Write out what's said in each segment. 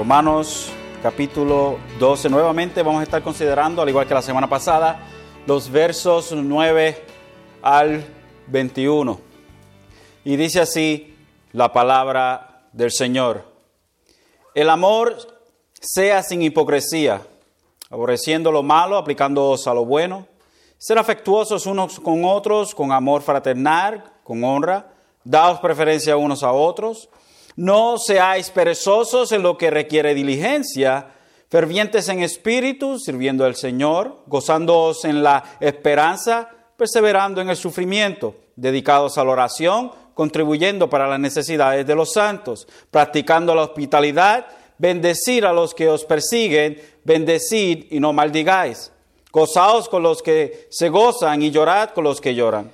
Romanos capítulo 12. Nuevamente vamos a estar considerando, al igual que la semana pasada, los versos 9 al 21. Y dice así la palabra del Señor. El amor sea sin hipocresía, aborreciendo lo malo, aplicándoos a lo bueno. Ser afectuosos unos con otros, con amor fraternal, con honra. Daos preferencia unos a otros. No seáis perezosos en lo que requiere diligencia, fervientes en espíritu, sirviendo al Señor, gozándoos en la esperanza, perseverando en el sufrimiento, dedicados a la oración, contribuyendo para las necesidades de los santos, practicando la hospitalidad, bendecir a los que os persiguen, bendecid y no maldigáis. Gozaos con los que se gozan y llorad con los que lloran.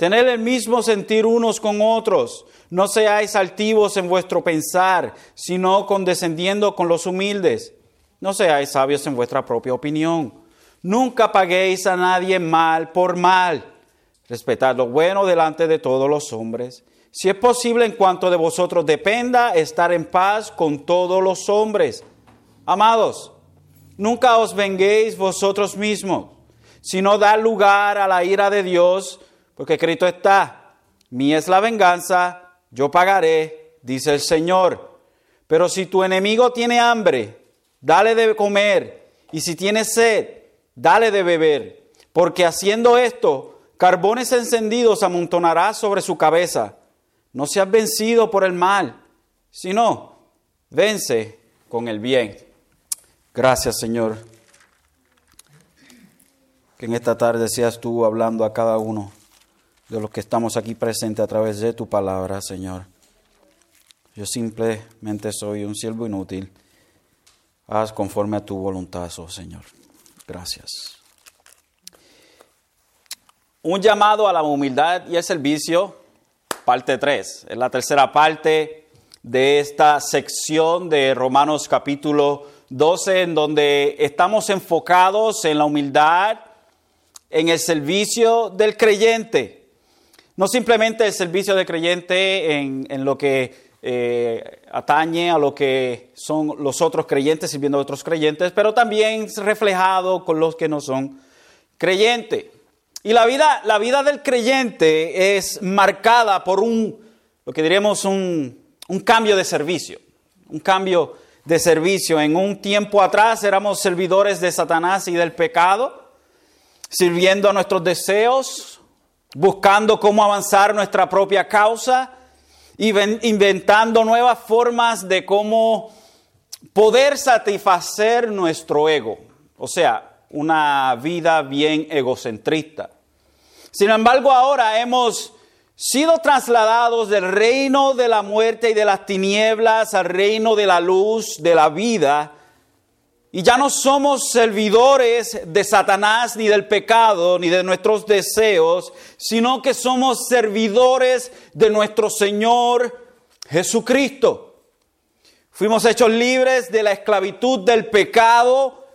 Tened el mismo sentir unos con otros. No seáis altivos en vuestro pensar, sino condescendiendo con los humildes. No seáis sabios en vuestra propia opinión. Nunca paguéis a nadie mal por mal. Respetad lo bueno delante de todos los hombres. Si es posible, en cuanto de vosotros dependa, estar en paz con todos los hombres. Amados, nunca os venguéis vosotros mismos, sino dar lugar a la ira de Dios, porque escrito está, mía es la venganza, yo pagaré, dice el Señor. Pero si tu enemigo tiene hambre, dale de comer, y si tiene sed, dale de beber, porque haciendo esto, carbones encendidos amontonará sobre su cabeza. No seas vencido por el mal, sino vence con el bien. Gracias, Señor. Que en esta tarde seas tú hablando a cada uno de los que estamos aquí presentes a través de tu palabra, Señor. Yo simplemente soy un siervo inútil. Haz conforme a tu voluntad, oh Señor. Gracias. Un llamado a la humildad y el servicio, parte 3. Es la tercera parte de esta sección de Romanos capítulo 12, en donde estamos enfocados en la humildad, en el servicio del creyente. No simplemente el servicio del creyente en, en lo que eh, atañe a lo que son los otros creyentes sirviendo a otros creyentes, pero también reflejado con los que no son creyentes. Y la vida, la vida del creyente es marcada por un, lo que diríamos, un, un cambio de servicio. Un cambio de servicio. En un tiempo atrás éramos servidores de Satanás y del pecado, sirviendo a nuestros deseos, buscando cómo avanzar nuestra propia causa y inventando nuevas formas de cómo poder satisfacer nuestro ego. O sea, una vida bien egocentrista. Sin embargo, ahora hemos sido trasladados del reino de la muerte y de las tinieblas al reino de la luz, de la vida, y ya no somos servidores de Satanás ni del pecado ni de nuestros deseos, sino que somos servidores de nuestro Señor Jesucristo. Fuimos hechos libres de la esclavitud del pecado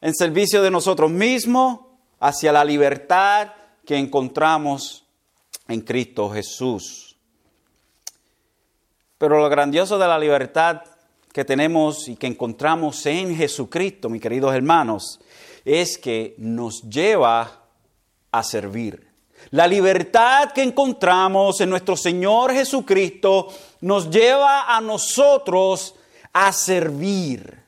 en servicio de nosotros mismos hacia la libertad que encontramos en Cristo Jesús. Pero lo grandioso de la libertad que tenemos y que encontramos en Jesucristo, mis queridos hermanos, es que nos lleva a servir. La libertad que encontramos en nuestro Señor Jesucristo nos lleva a nosotros a servir.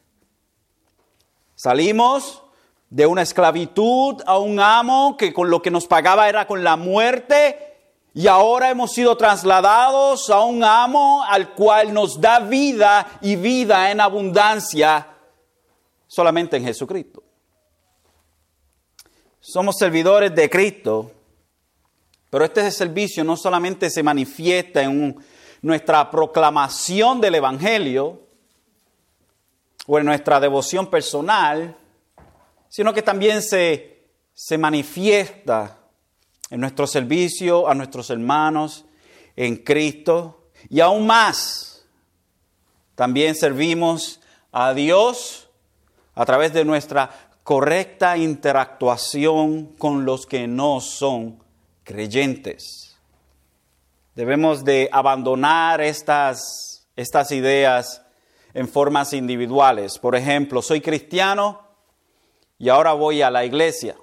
Salimos de una esclavitud a un amo que con lo que nos pagaba era con la muerte y ahora hemos sido trasladados a un amo al cual nos da vida y vida en abundancia solamente en Jesucristo. Somos servidores de Cristo, pero este servicio no solamente se manifiesta en nuestra proclamación del Evangelio o en nuestra devoción personal, sino que también se, se manifiesta en nuestro servicio a nuestros hermanos en Cristo y aún más, también servimos a Dios a través de nuestra correcta interactuación con los que no son creyentes. Debemos de abandonar estas, estas ideas en formas individuales. Por ejemplo, soy cristiano y ahora voy a la iglesia.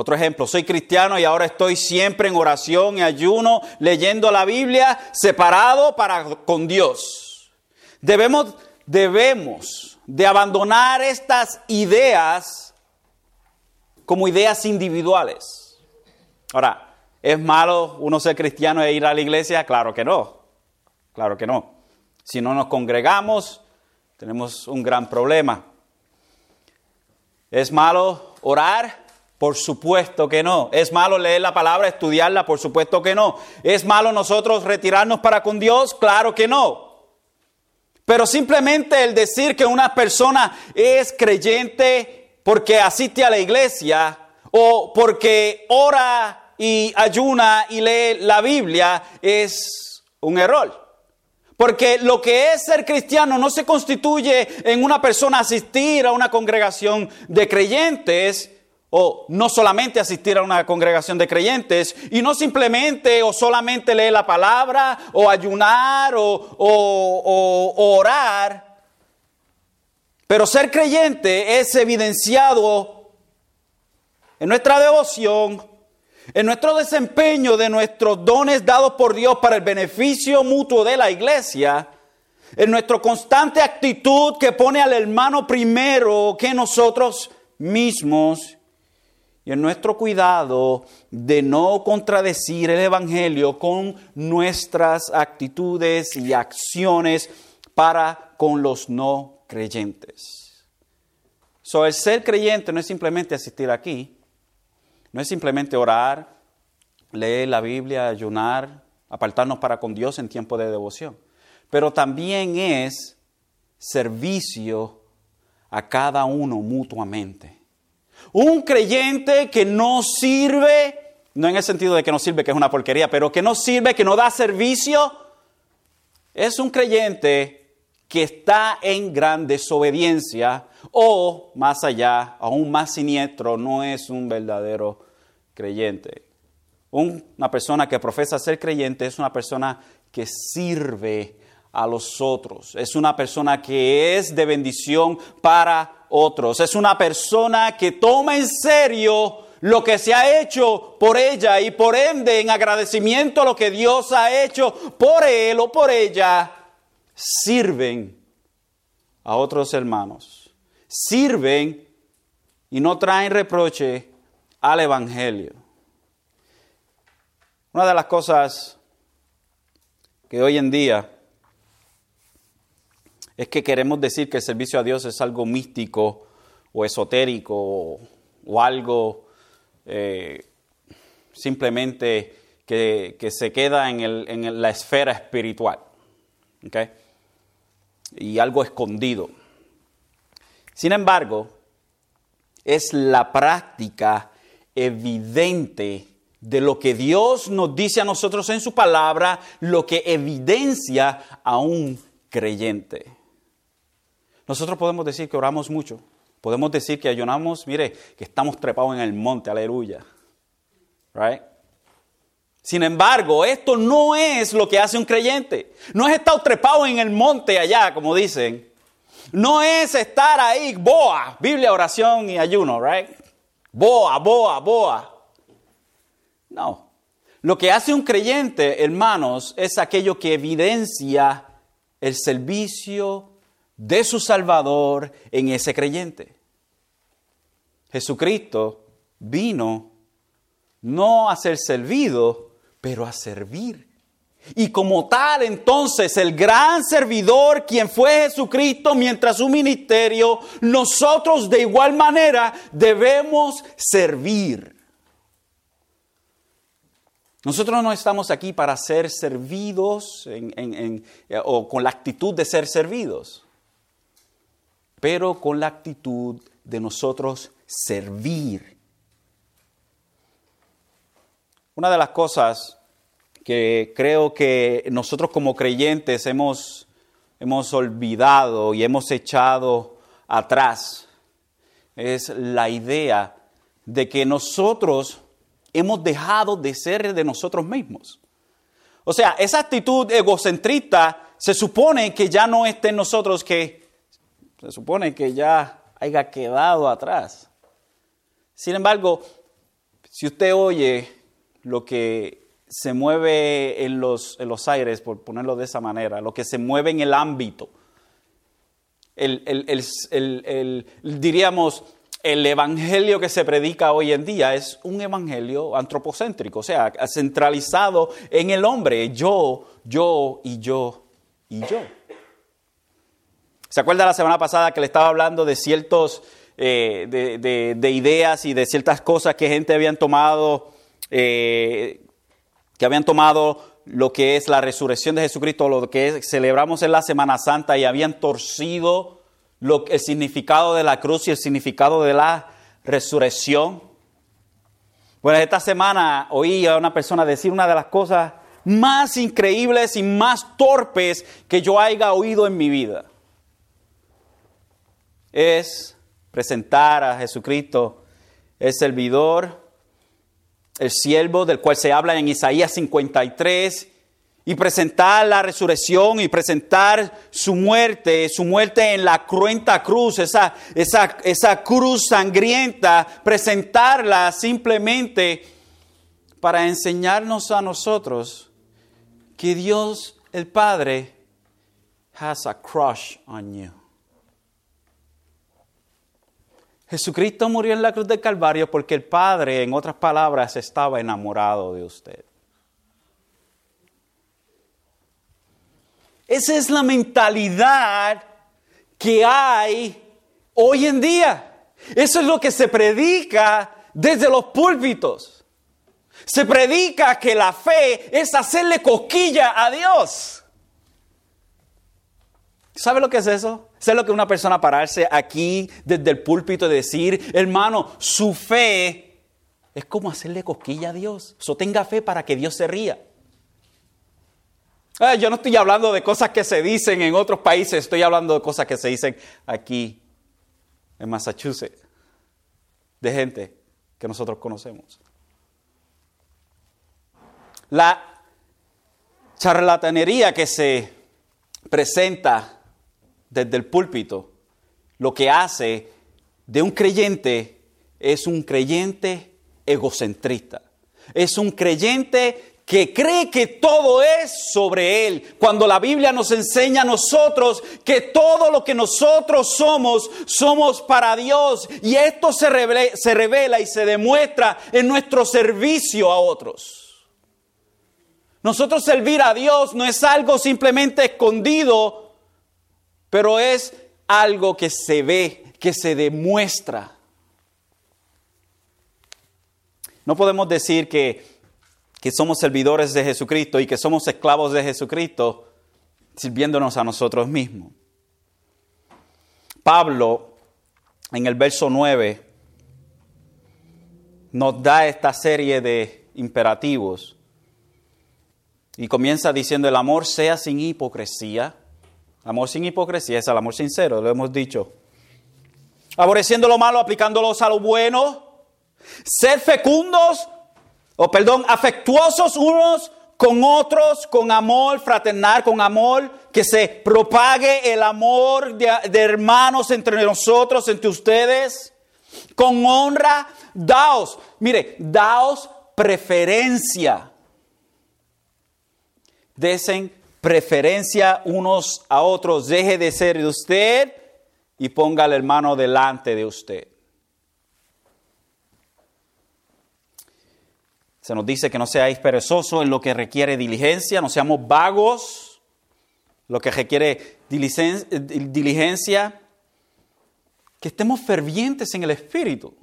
Otro ejemplo, soy cristiano y ahora estoy siempre en oración y ayuno, leyendo la Biblia, separado para con Dios. Debemos, debemos de abandonar estas ideas como ideas individuales. Ahora, ¿es malo uno ser cristiano e ir a la iglesia? Claro que no. Claro que no. Si no nos congregamos, tenemos un gran problema. ¿Es malo orar? Por supuesto que no. ¿Es malo leer la palabra, estudiarla? Por supuesto que no. ¿Es malo nosotros retirarnos para con Dios? Claro que no. Pero simplemente el decir que una persona es creyente porque asiste a la iglesia o porque ora y ayuna y lee la Biblia es un error. Porque lo que es ser cristiano no se constituye en una persona asistir a una congregación de creyentes, o no solamente asistir a una congregación de creyentes, y no simplemente o solamente leer la palabra, o ayunar, o, o orar. Pero ser creyente es evidenciado en nuestra devoción, en nuestro desempeño de nuestros dones dados por Dios para el beneficio mutuo de la iglesia, en nuestra constante actitud que pone al hermano primero que nosotros mismos, y en nuestro cuidado de no contradecir el Evangelio con nuestras actitudes y acciones para con los no creyentes. So, el ser creyente no es simplemente asistir aquí, no es simplemente orar, leer la Biblia, ayunar, apartarnos para con Dios en tiempo de devoción, pero también es servicio a cada uno mutuamente. Un creyente que no sirve, no en el sentido de que no sirve, que es una porquería, pero que no sirve, que no da servicio, es un creyente que está en gran desobediencia o, más allá, aún más siniestro, no es un verdadero creyente. Una persona que profesa ser creyente es una persona que sirve a los otros, es una persona que es de bendición para otros, es una persona que toma en serio lo que se ha hecho por ella y por ende en agradecimiento a lo que Dios ha hecho por él o por ella, sirven a otros hermanos sirven y no traen reproche al Evangelio. Una de las cosas que hoy en día es que queremos decir que el servicio a Dios es algo místico o esotérico o, algo eh, simplemente que, se queda en, en, la esfera espiritual y algo escondido. Sin embargo, es la práctica evidente de lo que Dios nos dice a nosotros en su palabra, lo que evidencia a un creyente. Nosotros podemos decir que oramos mucho, podemos decir que ayunamos, mire, que estamos trepados en el monte, aleluya. Right? Sin embargo, esto no es lo que hace un creyente. No es estar trepado en el monte allá, como dicen, no es estar ahí, boa, Biblia, oración y ayuno, right? Boa, boa, boa. No. Lo que hace un creyente, hermanos, es aquello que evidencia el servicio de su Salvador en ese creyente. Jesucristo vino no a ser servido, pero a servir y como tal, entonces, el gran servidor, quien fue Jesucristo mientras su ministerio, nosotros de igual manera debemos servir. Nosotros no estamos aquí para ser servidos o con la actitud de ser servidos, pero con la actitud de nosotros servir. Una de las cosas que creo que nosotros como creyentes hemos, hemos olvidado y hemos echado atrás es la idea de que nosotros hemos dejado de ser de nosotros mismos. O sea, esa actitud egocentrista se supone que ya no esté en nosotros, que se supone que ya haya quedado atrás. Sin embargo, si usted oye lo que se mueve en los, en los aires, por ponerlo de esa manera, lo que se mueve en el ámbito, el, el, diríamos, el evangelio que se predica hoy en día es un evangelio antropocéntrico, o sea, centralizado en el hombre, yo, yo y yo y yo. ¿Se acuerda la semana pasada que le estaba hablando de ciertos, eh, de, ideas y de ciertas cosas que gente habían tomado, eh, que habían tomado lo que es la resurrección de Jesucristo, lo que celebramos en la Semana Santa y habían torcido el significado de la cruz y el significado de la resurrección? Bueno, esta semana oí a una persona decir una de las cosas más increíbles y más torpes que yo haya oído en mi vida es presentar a Jesucristo el servidor, el siervo del cual se habla en Isaías 53, y presentar la resurrección y presentar su muerte, su muerte en la cruenta cruz, esa, esa, esa cruz sangrienta, presentarla simplemente para enseñarnos a nosotros que Dios el Padre has a crush on you. Jesucristo murió en la cruz del Calvario porque el Padre, en otras palabras, estaba enamorado de usted. Esa es la mentalidad que hay hoy en día. Eso es lo que se predica desde los púlpitos. Se predica que la fe es hacerle cosquilla a Dios. ¿Sabe lo que es eso? ¿Sabe lo que una persona pararse aquí desde el púlpito y decir, hermano, su fe es como hacerle cosquilla a Dios? So tenga fe para que Dios se ría. Ah, yo no estoy hablando de cosas que se dicen en otros países, estoy hablando de cosas que se dicen aquí en Massachusetts, de gente que nosotros conocemos. La charlatanería que se presenta desde el púlpito, lo que hace de un creyente es un creyente egocentrista. Es un creyente que cree que todo es sobre Él, cuando la Biblia nos enseña a nosotros que todo lo que nosotros somos, somos para Dios. Y esto se revela, se revela y se demuestra en nuestro servicio a otros. Nosotros servir a Dios no es algo simplemente escondido pero es algo que se ve, que se demuestra. No podemos decir que, somos servidores de Jesucristo y que somos esclavos de Jesucristo sirviéndonos a nosotros mismos. Pablo, en el verso 9, nos da esta serie de imperativos y comienza diciendo el amor sea sin hipocresía Amor sin hipocresía es el amor sincero, lo hemos dicho. Aborreciendo lo malo, aplicándolos a lo bueno. Ser fecundos, o perdón, afectuosos unos con otros, con amor fraternal, con amor, que se propague el amor de, de hermanos entre nosotros, entre ustedes. Con honra, daos, mire, daos preferencia. Desen preferencia unos a otros, deje de ser de usted y ponga al hermano delante de usted. Se nos dice que no seáis perezosos en lo que requiere diligencia, no seamos vagos, lo que requiere diligencia, que estemos fervientes en el espíritu.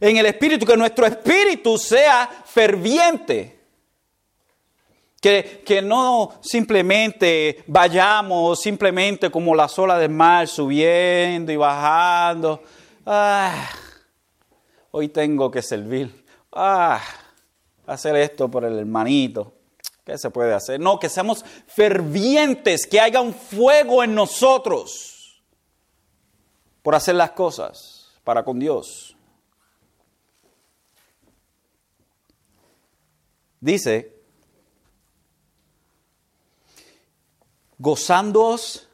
En el espíritu, que nuestro espíritu sea ferviente. Que, no simplemente vayamos simplemente como la olas del mar subiendo y bajando. Ah, hoy tengo que servir. Ah, hacer esto por el hermanito. ¿Qué se puede hacer? No, que seamos fervientes, que haya un fuego en nosotros por hacer las cosas para con Dios. Dice gozándoos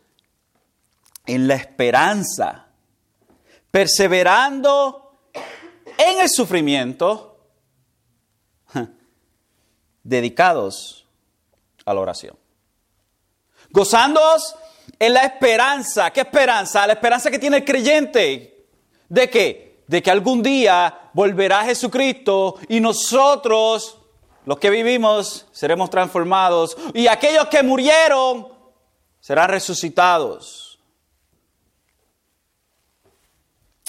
en la esperanza, perseverando en el sufrimiento, dedicados a la oración. Gozándoos en la esperanza. ¿Qué esperanza? La esperanza que tiene el creyente. ¿De? De que algún día volverá Jesucristo y nosotros, los que vivimos, seremos transformados. Y aquellos que murieron serán resucitados.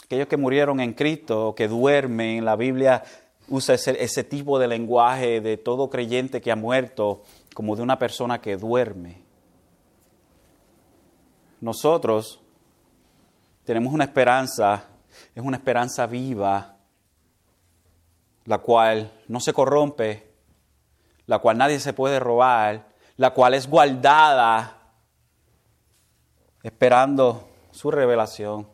Aquellos que murieron en Cristo, que duermen, la Biblia usa ese, ese tipo de lenguaje de todo creyente que ha muerto como de una persona que duerme. Nosotros tenemos una esperanza, es una esperanza viva, la cual no se corrompe, la cual nadie se puede robar, la cual es guardada esperando su revelación.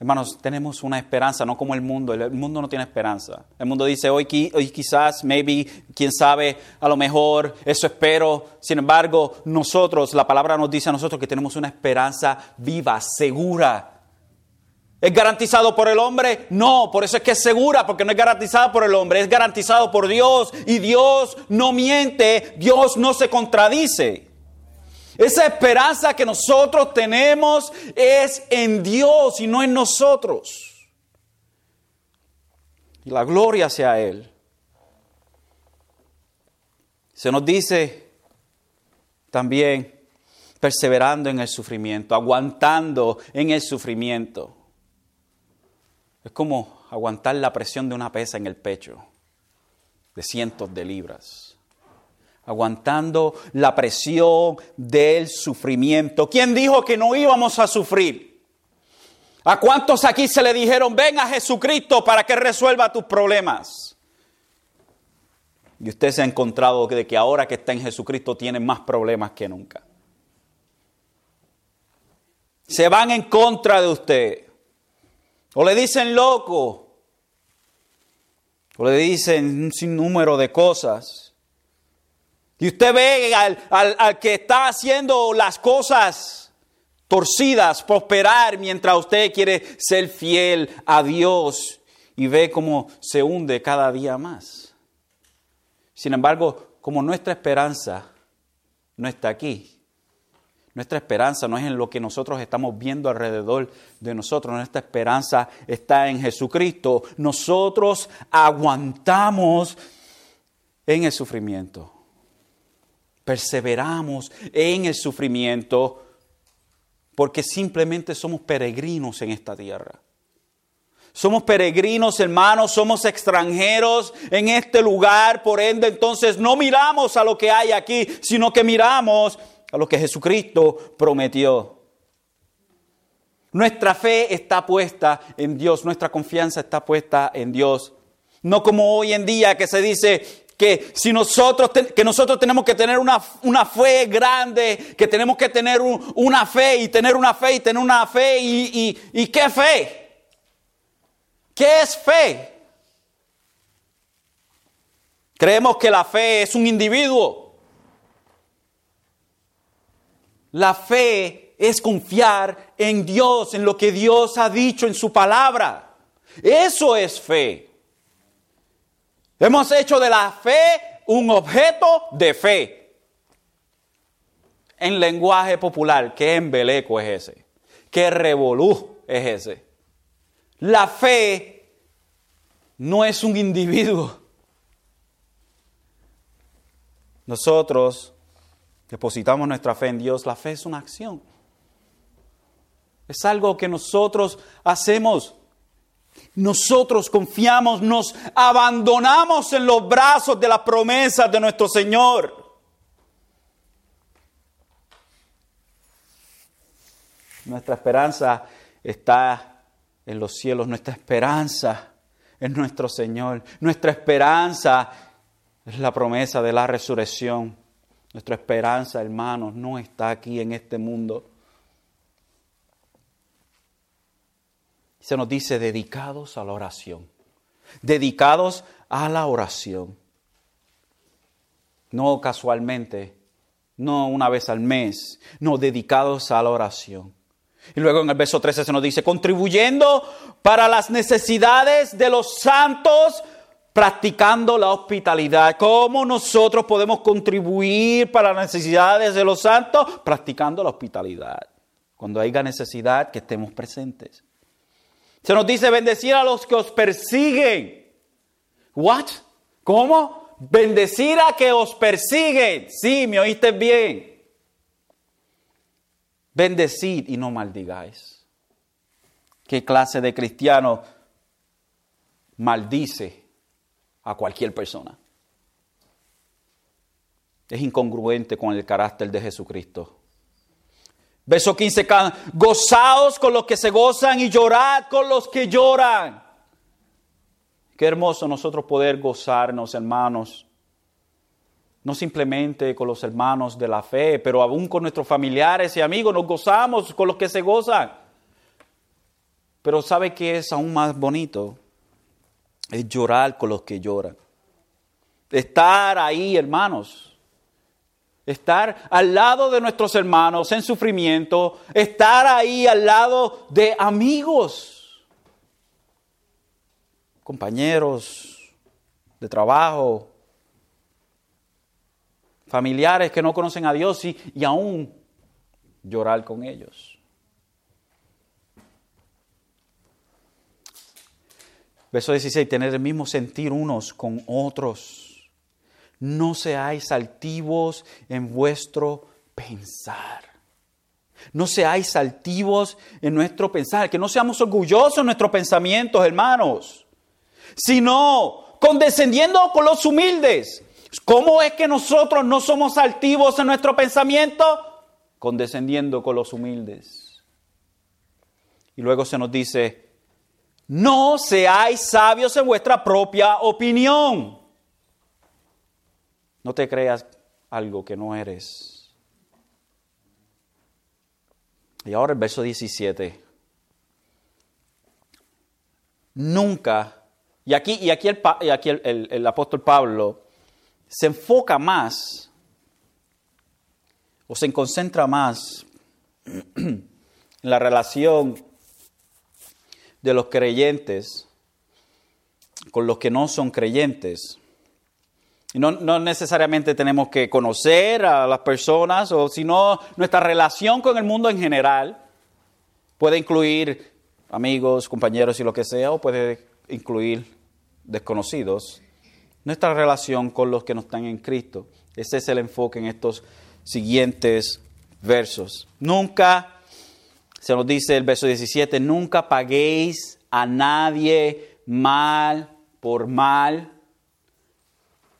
Hermanos, tenemos una esperanza, no como el mundo. El mundo no tiene esperanza. El mundo dice, hoy, hoy quizás, maybe, quién sabe, a lo mejor, eso espero. Sin embargo, nosotros, la palabra nos dice a nosotros que tenemos una esperanza viva, segura. ¿Es garantizado por el hombre? No, por eso es que es segura, porque no es garantizada por el hombre, es garantizado por Dios. Y Dios no miente, Dios no se contradice. Esa esperanza que nosotros tenemos es en Dios y no en nosotros. Y la gloria sea Él. Se nos dice también perseverando en el sufrimiento, aguantando en el sufrimiento. Es como aguantar la presión de una pesa en el pecho de cientos de libras aguantando la presión del sufrimiento. ¿Quién dijo que no íbamos a sufrir? ¿A cuántos aquí se le dijeron, ven a Jesucristo para que resuelva tus problemas? Y usted se ha encontrado de que ahora que está en Jesucristo tiene más problemas que nunca. Se van en contra de usted. O le dicen loco. O le dicen un sinnúmero de cosas. Y usted ve al, que está haciendo las cosas torcidas prosperar mientras usted quiere ser fiel a Dios y ve cómo se hunde cada día más. Sin embargo, como nuestra esperanza no está aquí, nuestra esperanza no es en lo que nosotros estamos viendo alrededor de nosotros, nuestra esperanza está en Jesucristo. Nosotros aguantamos en el sufrimiento perseveramos en el sufrimiento porque simplemente somos peregrinos en esta tierra. Somos peregrinos, hermanos, somos extranjeros en este lugar, por ende entonces no miramos a lo que hay aquí, sino que miramos a lo que Jesucristo prometió. Nuestra fe está puesta en Dios, nuestra confianza está puesta en Dios. No como hoy en día que se dice, que si nosotros, que nosotros tenemos que tener una, fe grande, que tenemos que tener una fe y tener una fe y tener una fe y, y qué fe. ¿Qué es fe? Creemos que la fe es un individuo. La fe es confiar en Dios, en lo que Dios ha dicho en su palabra. Eso es fe. Hemos hecho de la fe un objeto de fe. En lenguaje popular, ¿qué embeleco es ese? ¿Qué revolú es ese? La fe no es un individuo. Nosotros depositamos nuestra fe en Dios. La fe es una acción. Es algo que nosotros hacemos nosotros confiamos, nos abandonamos en los brazos de las promesas de nuestro Señor. Nuestra esperanza está en los cielos, nuestra esperanza es nuestro Señor, nuestra esperanza es la promesa de la resurrección. Nuestra esperanza, hermanos, no está aquí en este mundo. Se nos dice dedicados a la oración. Dedicados a la oración. No casualmente no una vez al mes, no dedicados a la oración. Y luego en el verso 13 se nos dice, contribuyendo para las necesidades de los santos, practicando la hospitalidad. ¿Cómo nosotros podemos contribuir para las necesidades de los santos? Practicando la hospitalidad. Cuando haya necesidad, que estemos presentes. Se nos dice bendecir a los que os persiguen. ¿What? ¿Cómo? Bendecir a que os persiguen. Sí, me oíste bien. Bendecid y no maldigáis. ¿Qué clase de cristiano maldice a cualquier persona? Es incongruente con el carácter de Jesucristo. Verso 15, gozaos con los que se gozan y llorad con los que lloran. Qué hermoso nosotros poder gozarnos, hermanos, no simplemente con los hermanos de la fe, pero aún con nuestros familiares y amigos nos gozamos con los que se gozan. Pero ¿sabe qué es aún más bonito? Es llorar con los que lloran. Estar ahí, hermanos. Estar al lado de nuestros hermanos en sufrimiento. Estar ahí al lado de amigos, compañeros de trabajo, familiares que no conocen a Dios y, y aún llorar con ellos. Verso 16, tener el mismo sentir unos con otros. No seáis altivos en vuestro pensar. No seáis altivos en nuestro pensar, que no seamos orgullosos en nuestros pensamientos, hermanos, sino condescendiendo con los humildes, ¿Cómo es que nosotros no somos altivos en nuestro pensamiento? Condescendiendo con los humildes. Y luego se nos dice, no seáis sabios en vuestra propia opinión. No te creas algo que no eres. Y ahora el verso 17. Nunca, y aquí, y aquí, el, y aquí el apóstol Pablo se enfoca más o se concentra más en la relación de los creyentes con los que no son creyentes. No, no, necesariamente tenemos que conocer a las personas, o sino nuestra relación con el mundo en general puede incluir amigos, compañeros y lo que sea, o puede incluir desconocidos nuestra relación con los que no están en Cristo. Ese es el enfoque en estos siguientes versos. Nunca, se nos dice el verso 17, nunca paguéis a nadie mal por mal.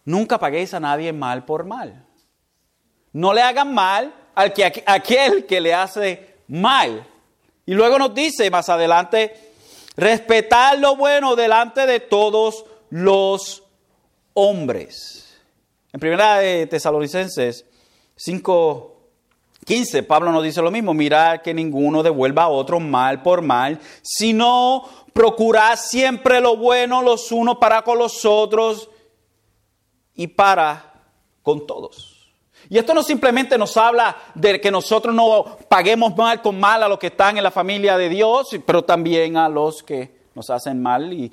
Nunca paguéis a nadie mal por mal. No le hagan mal al que, a aquel que le hace mal. Y luego nos dice más adelante, respetar lo bueno delante de todos los hombres. En primera de Tesalonicenses 5.15, Pablo nos dice lo mismo, mirad que ninguno devuelva a otro mal por mal, sino procurad siempre lo bueno los unos para con los otros y para con todos. Y esto no simplemente nos habla de que nosotros no paguemos mal con mal a los que están en la familia de Dios, pero también a los que nos hacen mal y,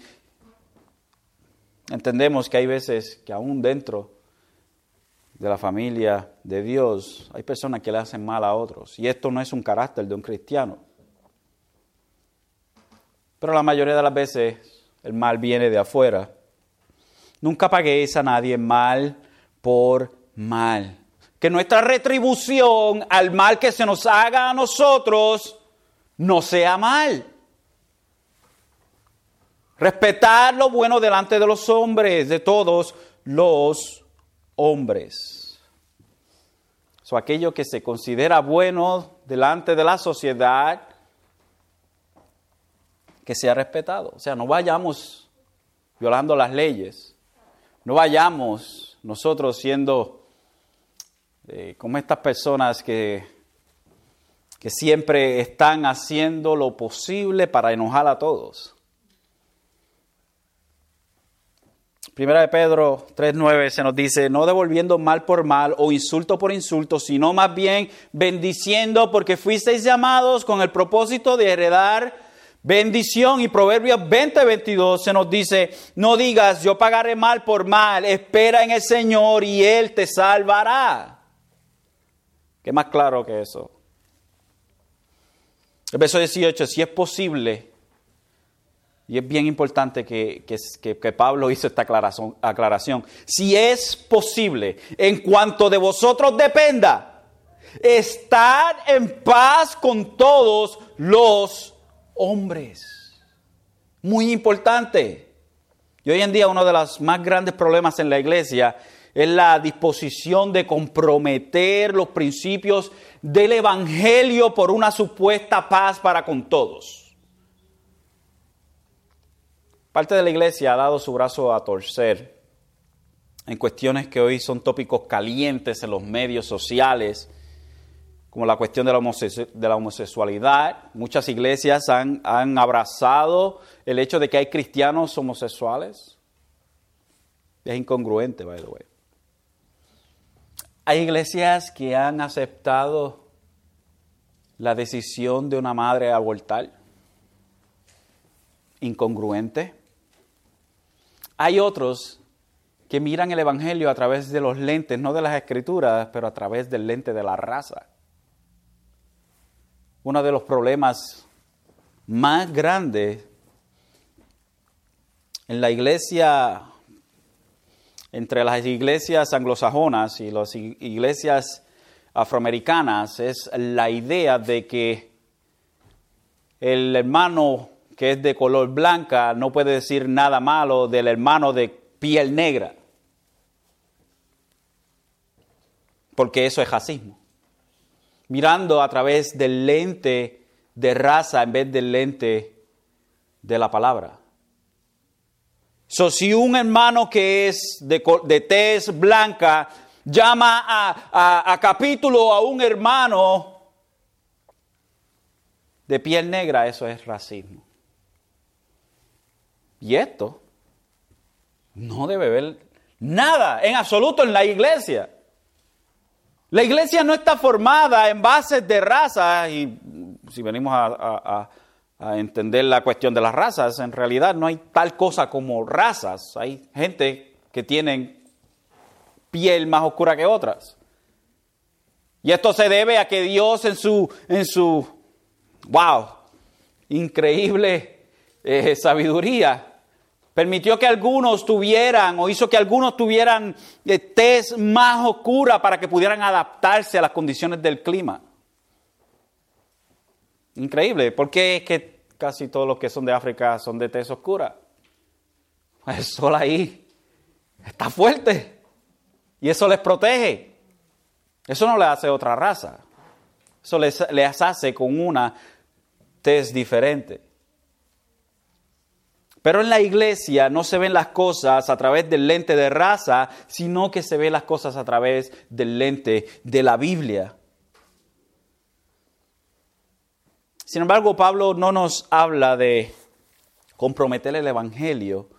Entendemos que hay veces que aún dentro de la familia de Dios hay personas que le hacen mal a otros. Y esto no es un carácter de un cristiano. Pero la mayoría de las veces el mal viene de afuera. Nunca paguéis a nadie mal por mal. Que nuestra retribución al mal que se nos haga a nosotros no sea mal. Respetar lo bueno delante de los hombres, de todos los hombres. So, aquello que se considera bueno delante de la sociedad, que sea respetado. O sea, no vayamos violando las leyes. No vayamos nosotros siendo eh, como estas personas que, que siempre están haciendo lo posible para enojar a todos. Primera de Pedro 3.9 se nos dice, no devolviendo mal por mal o insulto por insulto, sino más bien bendiciendo porque fuisteis llamados con el propósito de heredar bendición. Y Proverbios 20.22 se nos dice, no digas yo pagaré mal por mal, espera en el Señor y Él te salvará. ¿Qué más claro que eso? El verso 18, si es posible, y es bien importante que, Pablo hizo esta aclaración, aclaración. Si es posible, en cuanto de vosotros dependa, estar en paz con todos los hombres. Muy importante. Y hoy en día uno de los más grandes problemas en la iglesia es la disposición de comprometer los principios del Evangelio por una supuesta paz para con todos. Parte de la iglesia ha dado su brazo a torcer en cuestiones que hoy son tópicos calientes en los medios sociales, como la cuestión de la, homosexualidad. Muchas iglesias han, han abrazado el hecho de que hay cristianos homosexuales. Es incongruente, by the way. Hay iglesias que han aceptado la decisión de una madre a abortar. Incongruente. Hay otros que miran el Evangelio a través de los lentes, no de las escrituras, pero a través del lente de la raza. Uno de los problemas más grandes en la iglesia, entre las iglesias anglosajonas y las iglesias afroamericanas, es la idea de que el hermano que es de color blanca no puede decir nada malo del hermano de piel negra. Porque eso es racismo. Mirando a través del lente de raza en vez del lente de la palabra. So, si un hermano que es de, de tez blanca llama a, a capítulo a un hermano de piel negra, eso es racismo. Y esto no debe ver nada en absoluto en la iglesia. La iglesia no está formada en bases de raza y si venimos a, entender la cuestión de las razas, en realidad no hay tal cosa como razas. Hay gente que tienen piel más oscura que otras. Y esto se debe a que Dios en su, en su, wow, increíble eh, sabiduría, Permitió que algunos tuvieran o hizo que algunos tuvieran eh, tez más oscura para que pudieran adaptarse a las condiciones del clima. Increíble, porque es que casi todos los que son de África son de tez oscura. El sol ahí está fuerte y eso les protege. Eso no le hace otra raza. Eso les, les hace con una tez diferente. Pero en la iglesia no se ven las cosas a través del lente de raza, sino que se ven las cosas a través del lente de la Biblia. Sin embargo, Pablo no nos habla de comprometer el Evangelio,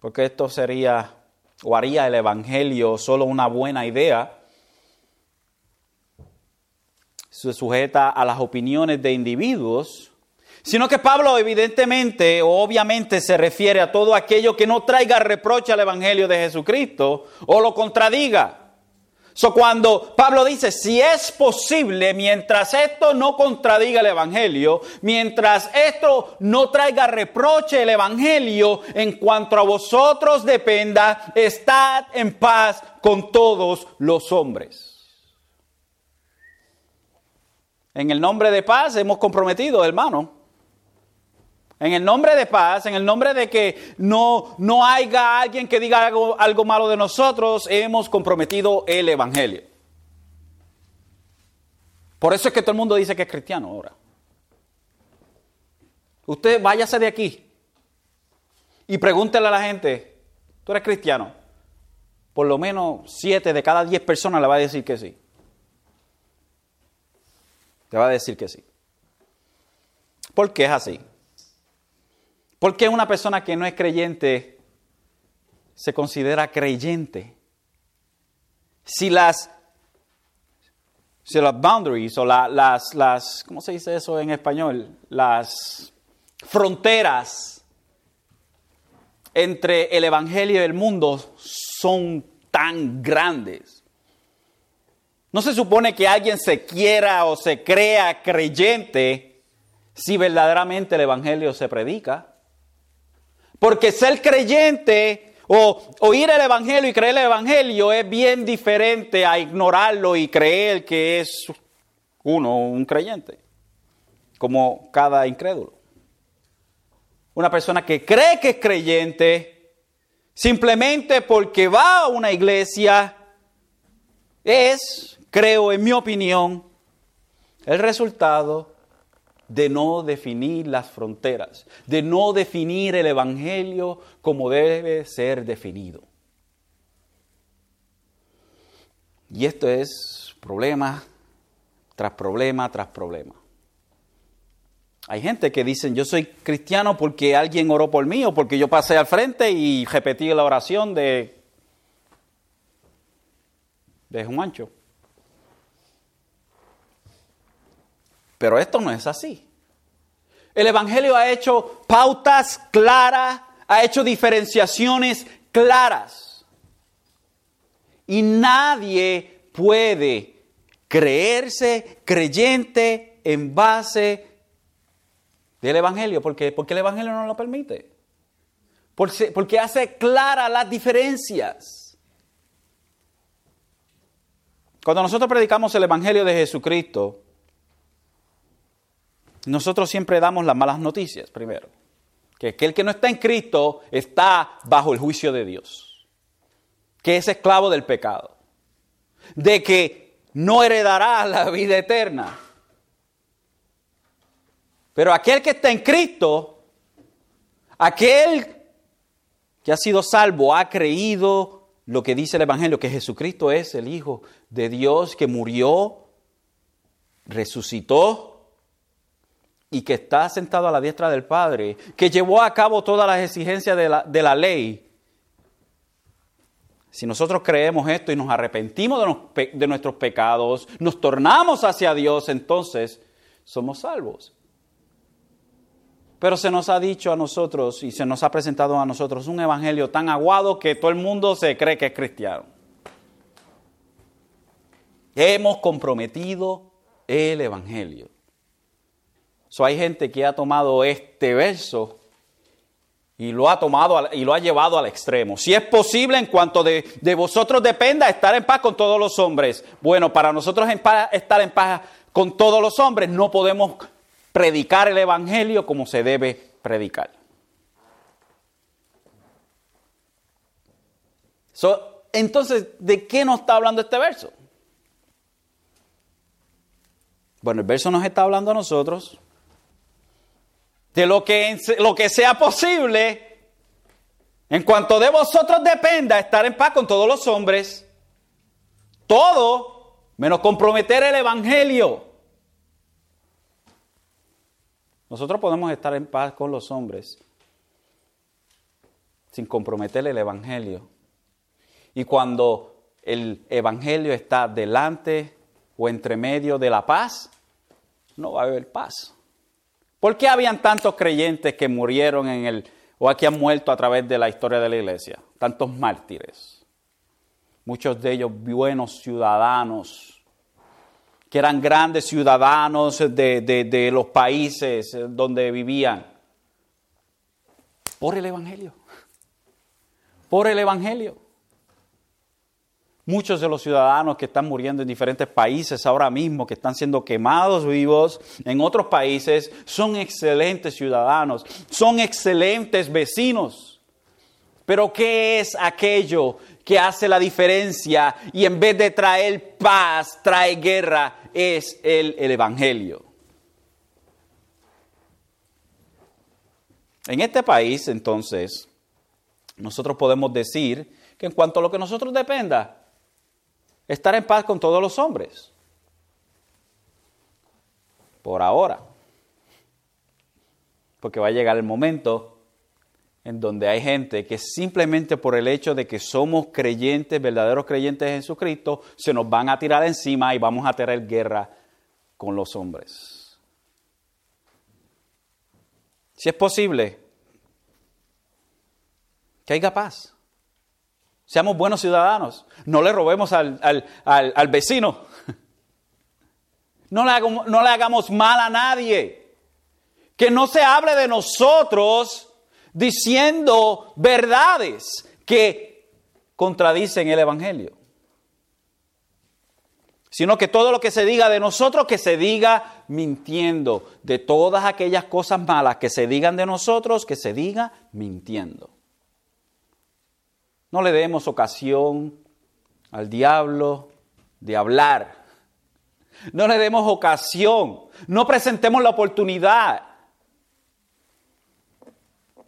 porque esto sería o haría el Evangelio solo una buena idea. Se sujeta a las opiniones de individuos sino que Pablo evidentemente o obviamente se refiere a todo aquello que no traiga reproche al Evangelio de Jesucristo o lo contradiga. So, cuando Pablo dice, si es posible, mientras esto no contradiga el Evangelio, mientras esto no traiga reproche el Evangelio, en cuanto a vosotros dependa, estad en paz con todos los hombres. En el nombre de paz hemos comprometido, hermano, en el nombre de paz, en el nombre de que no, no haya alguien que diga algo, algo malo de nosotros, hemos comprometido el Evangelio. Por eso es que todo el mundo dice que es cristiano ahora. Usted váyase de aquí y pregúntele a la gente, ¿tú eres cristiano? Por lo menos siete de cada diez personas le va a decir que sí. Le va a decir que sí. ¿Por qué es así? ¿Por qué una persona que no es creyente se considera creyente, si las, si las boundaries o las, las, ¿cómo se dice eso en español? Las fronteras entre el Evangelio y el mundo son tan grandes. No se supone que alguien se quiera o se crea creyente si verdaderamente el Evangelio se predica. Porque ser creyente o oír el Evangelio y creer el Evangelio es bien diferente a ignorarlo y creer que es uno un creyente, como cada incrédulo. Una persona que cree que es creyente simplemente porque va a una iglesia es, creo en mi opinión, el resultado de no definir las fronteras, de no definir el Evangelio como debe ser definido. Y esto es problema tras problema tras problema. Hay gente que dicen, yo soy cristiano porque alguien oró por mí o porque yo pasé al frente y repetí la oración de, de Juancho. Pero esto no es así. El Evangelio ha hecho pautas claras, ha hecho diferenciaciones claras. Y nadie puede creerse creyente en base del Evangelio. ¿Por qué? Porque el Evangelio no lo permite. Porque, porque hace claras las diferencias. Cuando nosotros predicamos el Evangelio de Jesucristo, nosotros siempre damos las malas noticias primero. Que aquel que no está en Cristo está bajo el juicio de Dios. Que es esclavo del pecado. De que no heredará la vida eterna. Pero aquel que está en Cristo, aquel que ha sido salvo, ha creído lo que dice el Evangelio, que Jesucristo es el Hijo de Dios que murió, resucitó y que está sentado a la diestra del Padre, que llevó a cabo todas las exigencias de la, de la ley. Si nosotros creemos esto y nos arrepentimos de, de nuestros pecados, nos tornamos hacia Dios, entonces somos salvos. Pero se nos ha dicho a nosotros y se nos ha presentado a nosotros un evangelio tan aguado que todo el mundo se cree que es cristiano. Hemos comprometido el evangelio hay gente que ha tomado este verso y lo ha tomado y lo ha llevado al extremo. Si es posible, en cuanto de, vosotros dependa, estar en paz con todos los hombres. Bueno, para nosotros estar en paz con todos los hombres, no podemos predicar el Evangelio como se debe predicar. entonces, ¿de qué nos está hablando este verso? Bueno, el verso nos está hablando a nosotros de lo que, lo que sea posible, en cuanto de vosotros dependa estar en paz con todos los hombres, todo menos comprometer el Evangelio. Nosotros podemos estar en paz con los hombres sin comprometer el Evangelio. Y cuando el Evangelio está delante o entre medio de la paz, no va a haber paz. ¿Por qué habían tantos creyentes que murieron en el, o que han muerto a través de la historia de la iglesia? Tantos mártires. Muchos de ellos buenos ciudadanos, que eran grandes ciudadanos de, de los países donde vivían. Por el Evangelio. Por el Evangelio. Muchos de los ciudadanos que están muriendo en diferentes países ahora mismo, que están siendo quemados vivos en otros países, son excelentes ciudadanos, son excelentes vecinos. Pero ¿qué es aquello que hace la diferencia y en vez de traer paz, trae guerra? Es el, el Evangelio. En este país, entonces, nosotros podemos decir que en cuanto a lo que nosotros dependa, estar en paz con todos los hombres. Por ahora. Porque va a llegar el momento en donde hay gente que simplemente por el hecho de que somos creyentes, verdaderos creyentes en Jesucristo, se nos van a tirar encima y vamos a tener guerra con los hombres. Si es posible, que haya paz. Seamos buenos ciudadanos. No le robemos al, vecino. No le, hagamos, no le hagamos mal a nadie. Que no se hable de nosotros diciendo verdades que contradicen el Evangelio. Sino que todo lo que se diga de nosotros, que se diga mintiendo. De todas aquellas cosas malas que se digan de nosotros, que se diga mintiendo. No le demos ocasión al diablo de hablar. No le demos ocasión. No presentemos la oportunidad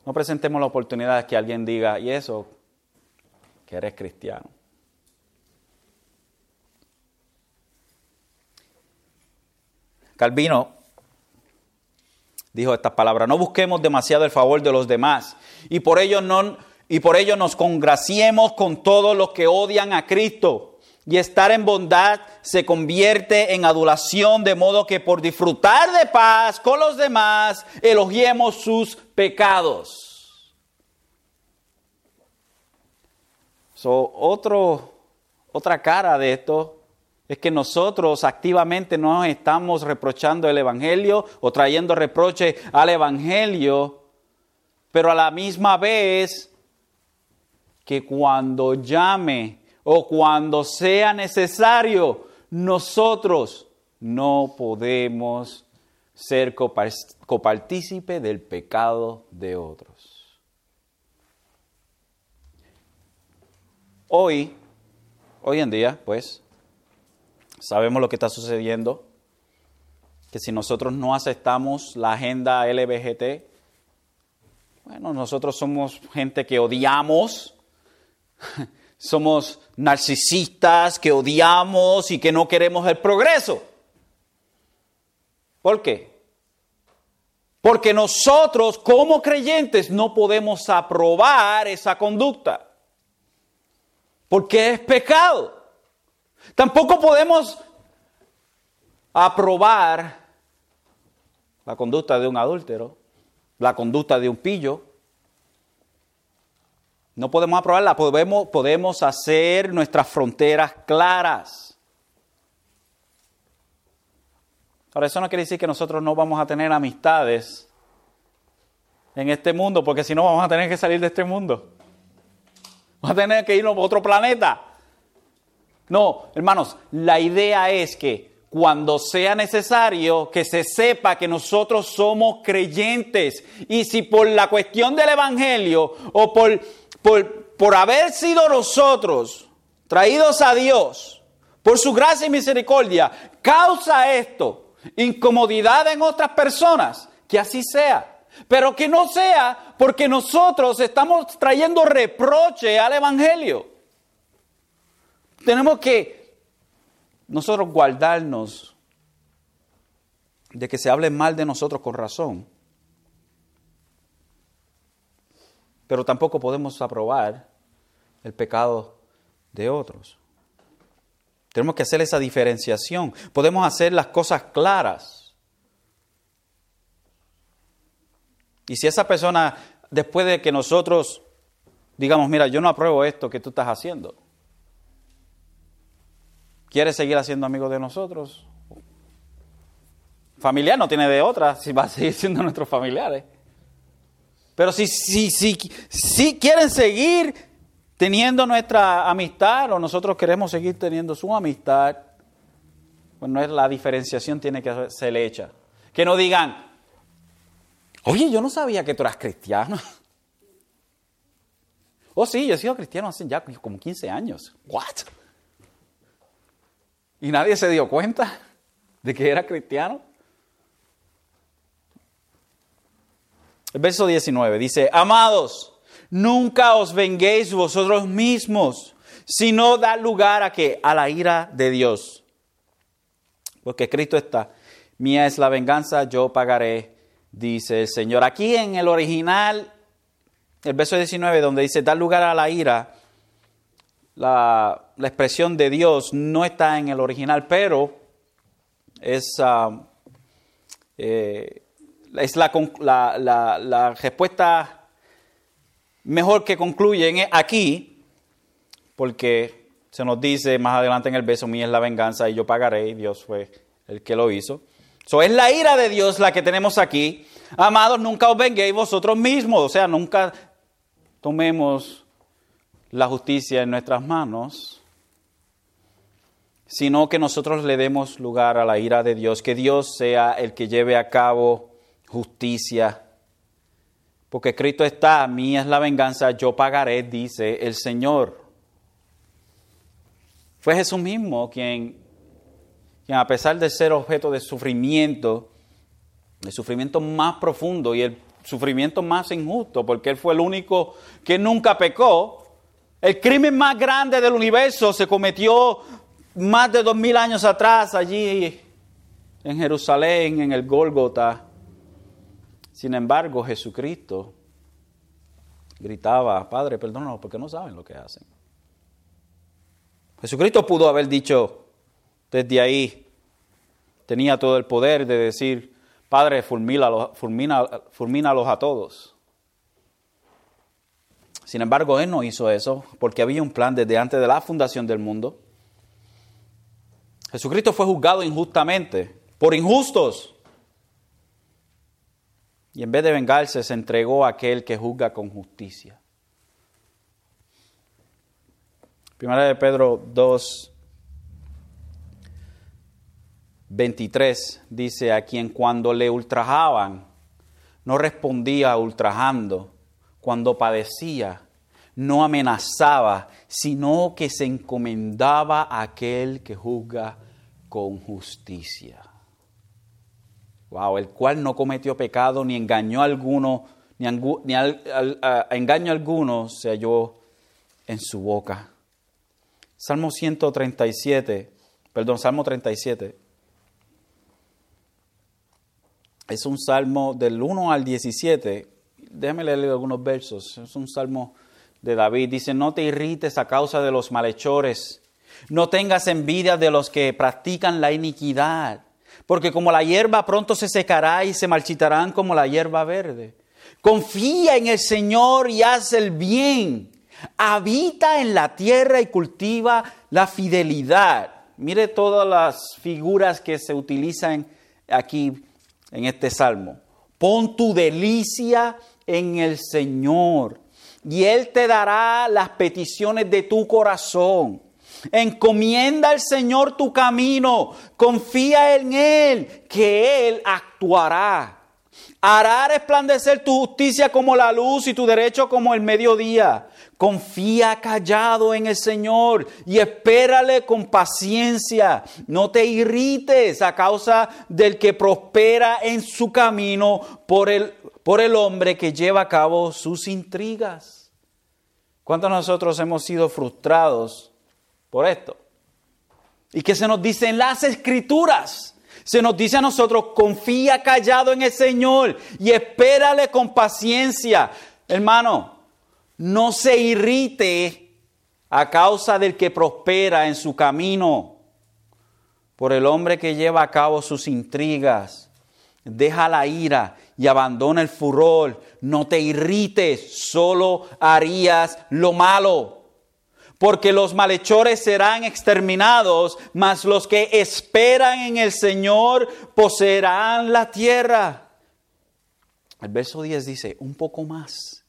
no presentemos la oportunidad de que alguien diga, y eso, que eres cristiano. Calvino dijo estas palabras, no busquemos demasiado el favor de los demás y por ello, no, y por ello nos congraciemos con todos los que odian a Cristo y estar en bondad se convierte en adulación, de modo que por disfrutar de paz con los demás, elogiemos sus pecados. So, otro, otra cara de esto es que nosotros activamente no estamos reprochando el Evangelio o trayendo reproche al Evangelio, pero a la misma vez que cuando llame o cuando sea necesario, nosotros no podemos ser copartícipe del pecado de otros. Hoy, hoy en día, pues, sabemos lo que está sucediendo, que si nosotros no aceptamos la agenda LBGT, bueno, nosotros somos gente que odiamos somos narcisistas, que odiamos y que no queremos el progreso. ¿Por qué? Porque nosotros como creyentes no podemos aprobar esa conducta. Porque es pecado. Tampoco podemos aprobar la conducta de un adúltero, la conducta de un pillo, no podemos aprobarla, podemos, podemos hacer nuestras fronteras claras. Ahora, eso no quiere decir que nosotros no vamos a tener amistades en este mundo, porque si no vamos a tener que salir de este mundo. Vamos a tener que irnos a otro planeta. No, hermanos, la idea es que cuando sea necesario, que se sepa que nosotros somos creyentes. Y si por la cuestión del Evangelio o por por, haber sido nosotros traídos a Dios, por su gracia y misericordia, causa esto incomodidad en otras personas, que así sea. Pero que no sea porque nosotros estamos trayendo reproche al Evangelio. Tenemos que nosotros guardarnos de que se hable mal de nosotros con razón. Pero tampoco podemos aprobar el pecado de otros. Tenemos que hacer esa diferenciación. Podemos hacer las cosas claras. Y si esa persona, después de que nosotros digamos, mira, yo no apruebo esto que tú estás haciendo, quiere seguir haciendo amigos de nosotros, familiar no tiene de otra si va a seguir siendo nuestros familiares. Pero si, si, si, si quieren seguir teniendo nuestra amistad o nosotros queremos seguir teniendo su amistad, pues no es la diferenciación tiene que ser hecha. Que no digan, oye, yo no sabía que tú eras cristiano. Oh, sí, yo he sido cristiano hace ya como 15 años. ¿What? Y nadie se dio cuenta de que era cristiano. El verso 19 dice, amados, nunca os venguéis vosotros mismos, sino da lugar a que a la ira de Dios. Porque Cristo está, mía es la venganza, yo pagaré, dice el Señor. Aquí en el original el verso 19 donde dice, dar lugar a la ira, la, expresión de Dios no está en el original, pero es, ah, eh, es la, la, respuesta mejor que concluye aquí, porque se nos dice más adelante en el beso, mí es la venganza y yo pagaré, y Dios fue el que lo hizo. So, es la ira de Dios la que tenemos aquí. Amados, nunca os venguéis vosotros mismos, o sea, nunca tomemos la justicia en nuestras manos, sino que nosotros le demos lugar a la ira de Dios, que Dios sea el que lleve a cabo justicia. Porque escrito está, mí es la venganza, yo pagaré, dice el Señor. Fue Jesús mismo quien, quien a pesar de ser objeto de sufrimiento, el sufrimiento más profundo y el sufrimiento más injusto, porque Él fue el único que nunca pecó. El crimen más grande del universo se cometió más de dos mil años atrás allí en Jerusalén, en el Gólgota. Sin embargo, Jesucristo gritaba, Padre, perdónanos porque no saben lo que hacen. Jesucristo pudo haber dicho desde ahí, tenía todo el poder de decir, Padre, fulmínalos, a todos. Sin embargo, Él no hizo eso porque había un plan desde antes de la fundación del mundo. Jesucristo fue juzgado injustamente, por injustos. Y en vez de vengarse, se entregó a aquel que juzga con justicia. Primera de Pedro 2, 23 dice, a quien cuando le ultrajaban, no respondía ultrajando, cuando padecía, no amenazaba, sino que se encomendaba a aquel que juzga con justicia. Wow, el cual no cometió pecado ni engañó alguno, ni, ni engaño alguno se halló en su boca. Salmo 137, perdón, Salmo 37 es un salmo del 1 al 17. Déjame leerle algunos versos. Es un salmo de David. Dice, no te irrites a causa de los malhechores. No tengas envidia de los que practican la iniquidad. Porque como la hierba pronto se secará y se marchitarán como la hierba verde. Confía en el Señor y haz el bien. Habita en la tierra y cultiva la fidelidad. Mire todas las figuras que se utilizan aquí en este salmo. Pon tu delicia en el Señor y Él te dará las peticiones de tu corazón. Encomienda al Señor tu camino, confía en Él, que Él actuará. Hará resplandecer tu justicia como la luz y tu derecho como el mediodía. Confía callado en el Señor y espérale con paciencia. No te irrites a causa del que prospera en su camino por el, por el hombre que lleva a cabo sus intrigas. ¿Cuántos nosotros hemos sido frustrados por esto? Y que se nos dice en las escrituras. Se nos dice a nosotros, confía callado en el Señor y espérale con paciencia. Hermano, no se irrite a causa del que prospera en su camino, por el hombre que lleva a cabo sus intrigas. Deja la ira y abandona el furor. No te irrites, solo harías lo malo. Porque los malhechores serán exterminados, mas los que esperan en el Señor poseerán la tierra. El verso 10 dice, un poco más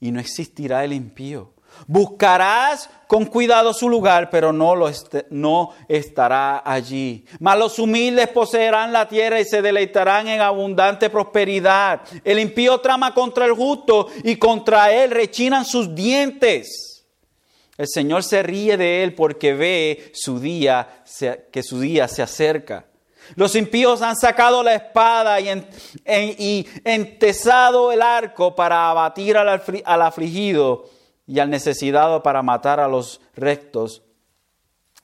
y no existirá el impío. Buscarás con cuidado su lugar, pero no, lo no estará allí. Mas los humildes poseerán la tierra y se deleitarán en abundante prosperidad. El impío trama contra el justo y contra él rechinan sus dientes. El Señor se ríe de él porque ve su día, que su día se acerca. Los impíos han sacado la espada y, entesado el arco para abatir al, al afligido y al necesitado para matar a los rectos,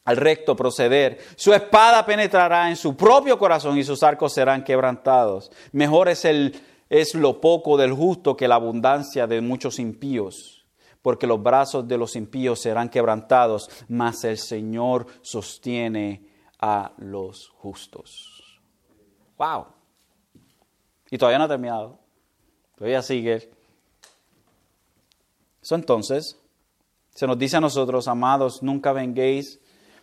al recto proceder. Su espada penetrará en su propio corazón y sus arcos serán quebrantados. Mejor es el, es lo poco del justo que la abundancia de muchos impíos, porque los brazos de los impíos serán quebrantados, mas el Señor sostiene a los justos. ¡Wow! Y todavía no ha terminado. Todavía sigue. Entonces, se nos dice a nosotros, amados, nunca venguéis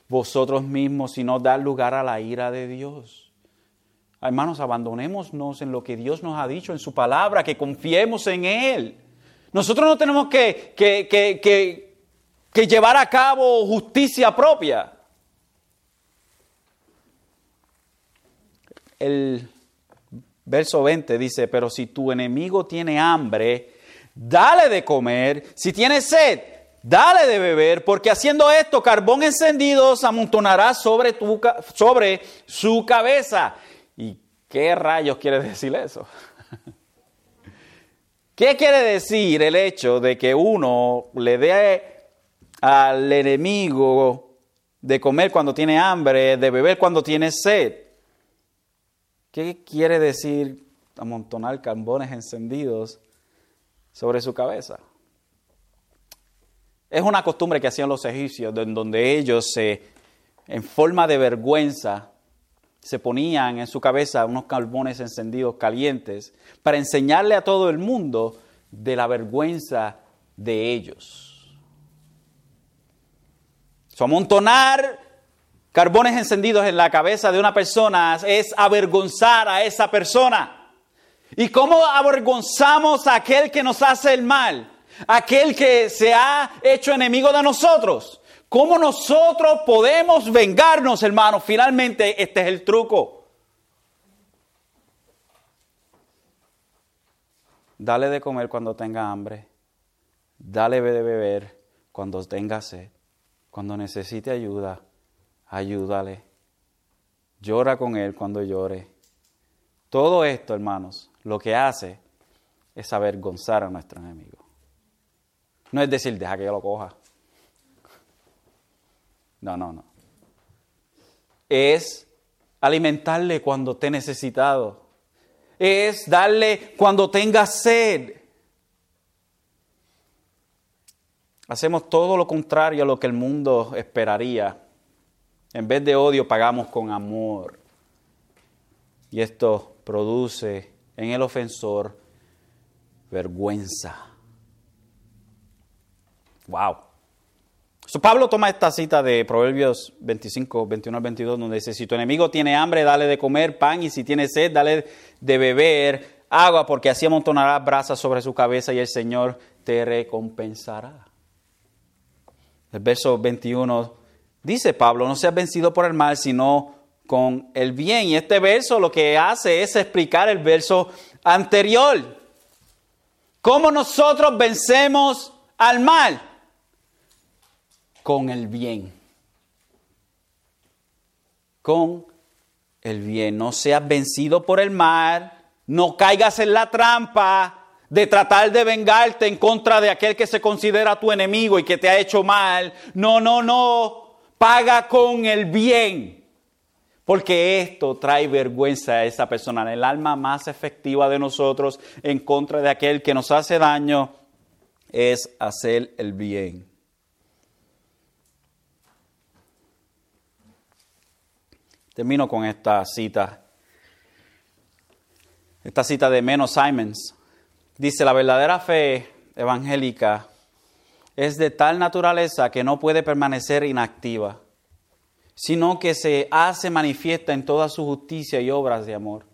vosotros mismos, sino dar lugar a la ira de Dios. Hermanos, abandonémonos en lo que Dios nos ha dicho en su palabra, que confiemos en Él. Nosotros no tenemos que, que, llevar a cabo justicia propia. El verso 20 dice, pero si tu enemigo tiene hambre, dale de comer, si tiene sed, dale de beber, porque haciendo esto, carbón encendido se amontonará sobre, tu, sobre su cabeza. ¿Y qué rayos quiere decir eso? ¿Qué quiere decir el hecho de que uno le dé al enemigo de comer cuando tiene hambre, de beber cuando tiene sed? ¿Qué quiere decir amontonar carbones encendidos sobre su cabeza? Es una costumbre que hacían los egipcios, en donde ellos se, en forma de vergüenza, se ponían en su cabeza unos carbones encendidos calientes para enseñarle a todo el mundo de la vergüenza de ellos. Amontonar carbones encendidos en la cabeza de una persona es avergonzar a esa persona. ¿Y cómo avergonzamos a aquel que nos hace el mal? Aquel que se ha hecho enemigo de nosotros. ¿Cómo nosotros podemos vengarnos, hermanos? Finalmente, este es el truco. Dale de comer cuando tenga hambre. Dale de beber cuando tenga sed. Cuando necesite ayuda, ayúdale. Llora con él cuando llore. Todo esto, hermanos, lo que hace es avergonzar a nuestro enemigo. No es decir, deja que yo lo coja. No, no, no. Es alimentarle cuando esté necesitado. Es darle cuando tenga sed. Hacemos todo lo contrario a lo que el mundo esperaría. En vez de odio pagamos con amor. Y esto produce en el ofensor vergüenza. Wow. Pablo toma esta cita de Proverbios 25, 21 al 22, donde dice, si tu enemigo tiene hambre, dale de comer pan, y si tiene sed, dale de beber agua, porque así amontonará brasas sobre su cabeza y el Señor te recompensará. El verso 21 dice Pablo, no seas vencido por el mal, sino con el bien. Y este verso lo que hace es explicar el verso anterior. ¿Cómo nosotros vencemos al mal? Con el bien. Con el bien. No seas vencido por el mal, no caigas en la trampa de tratar de vengarte en contra de aquel que se considera tu enemigo y que te ha hecho mal. No, no, no. Paga con el bien. Porque esto trae vergüenza a esa persona. El alma más efectiva de nosotros en contra de aquel que nos hace daño es hacer el bien. Termino con esta cita. Esta cita de Menos Simons. Dice, la verdadera fe evangélica es de tal naturaleza que no puede permanecer inactiva, sino que se hace manifiesta en toda su justicia y obras de amor.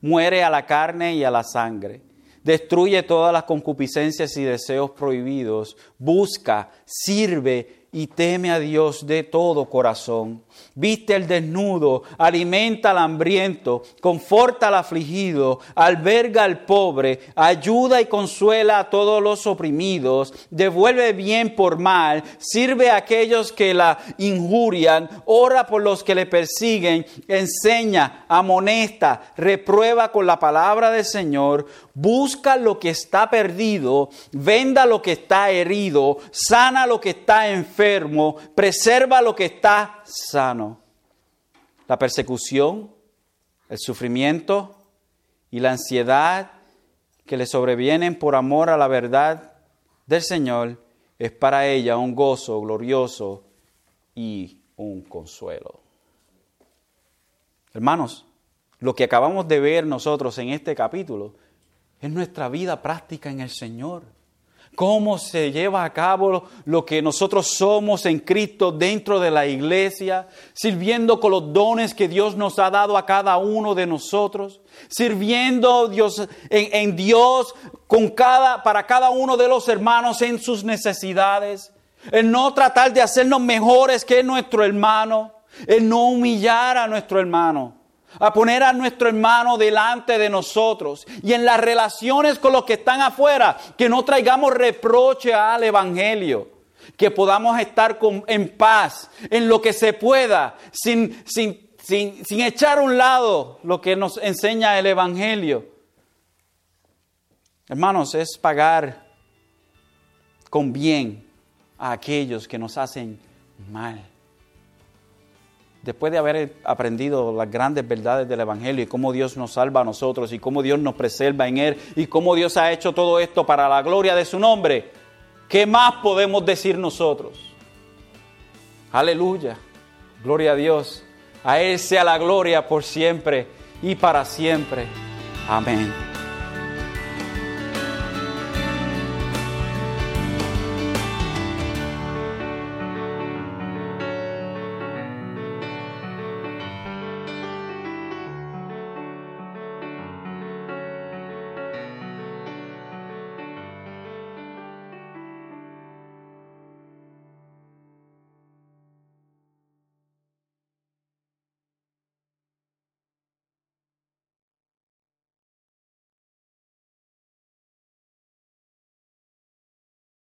Muere a la carne y a la sangre, destruye todas las concupiscencias y deseos prohibidos, busca, sirve y teme a Dios de todo corazón viste al desnudo, alimenta al hambriento, conforta al afligido, alberga al pobre, ayuda y consuela a todos los oprimidos, devuelve bien por mal, sirve a aquellos que la injurian, ora por los que le persiguen, enseña, amonesta, reprueba con la palabra del Señor, busca lo que está perdido, venda lo que está herido, sana lo que está enfermo, preserva lo que está sano. La persecución, el sufrimiento y la ansiedad que le sobrevienen por amor a la verdad del Señor es para ella un gozo glorioso y un consuelo. Hermanos, lo que acabamos de ver nosotros en este capítulo es nuestra vida práctica en el Señor cómo se lleva a cabo lo que nosotros somos en Cristo dentro de la iglesia, sirviendo con los dones que Dios nos ha dado a cada uno de nosotros, sirviendo Dios, en, Dios con cada, para cada uno de los hermanos en sus necesidades, en no tratar de hacernos mejores que nuestro hermano, en no humillar a nuestro hermano a poner a nuestro hermano delante de nosotros y en las relaciones con los que están afuera, que no traigamos reproche al Evangelio, que podamos estar en paz en lo que se pueda, sin, sin, sin echar a un lado lo que nos enseña el Evangelio. Hermanos, es pagar con bien a aquellos que nos hacen mal después de haber aprendido las grandes verdades del Evangelio y cómo Dios nos salva a nosotros y cómo Dios nos preserva en Él y cómo Dios ha hecho todo esto para la gloria de su nombre, ¿qué más podemos decir nosotros? Aleluya, gloria a Dios. A Él sea la gloria por siempre y para siempre. Amén.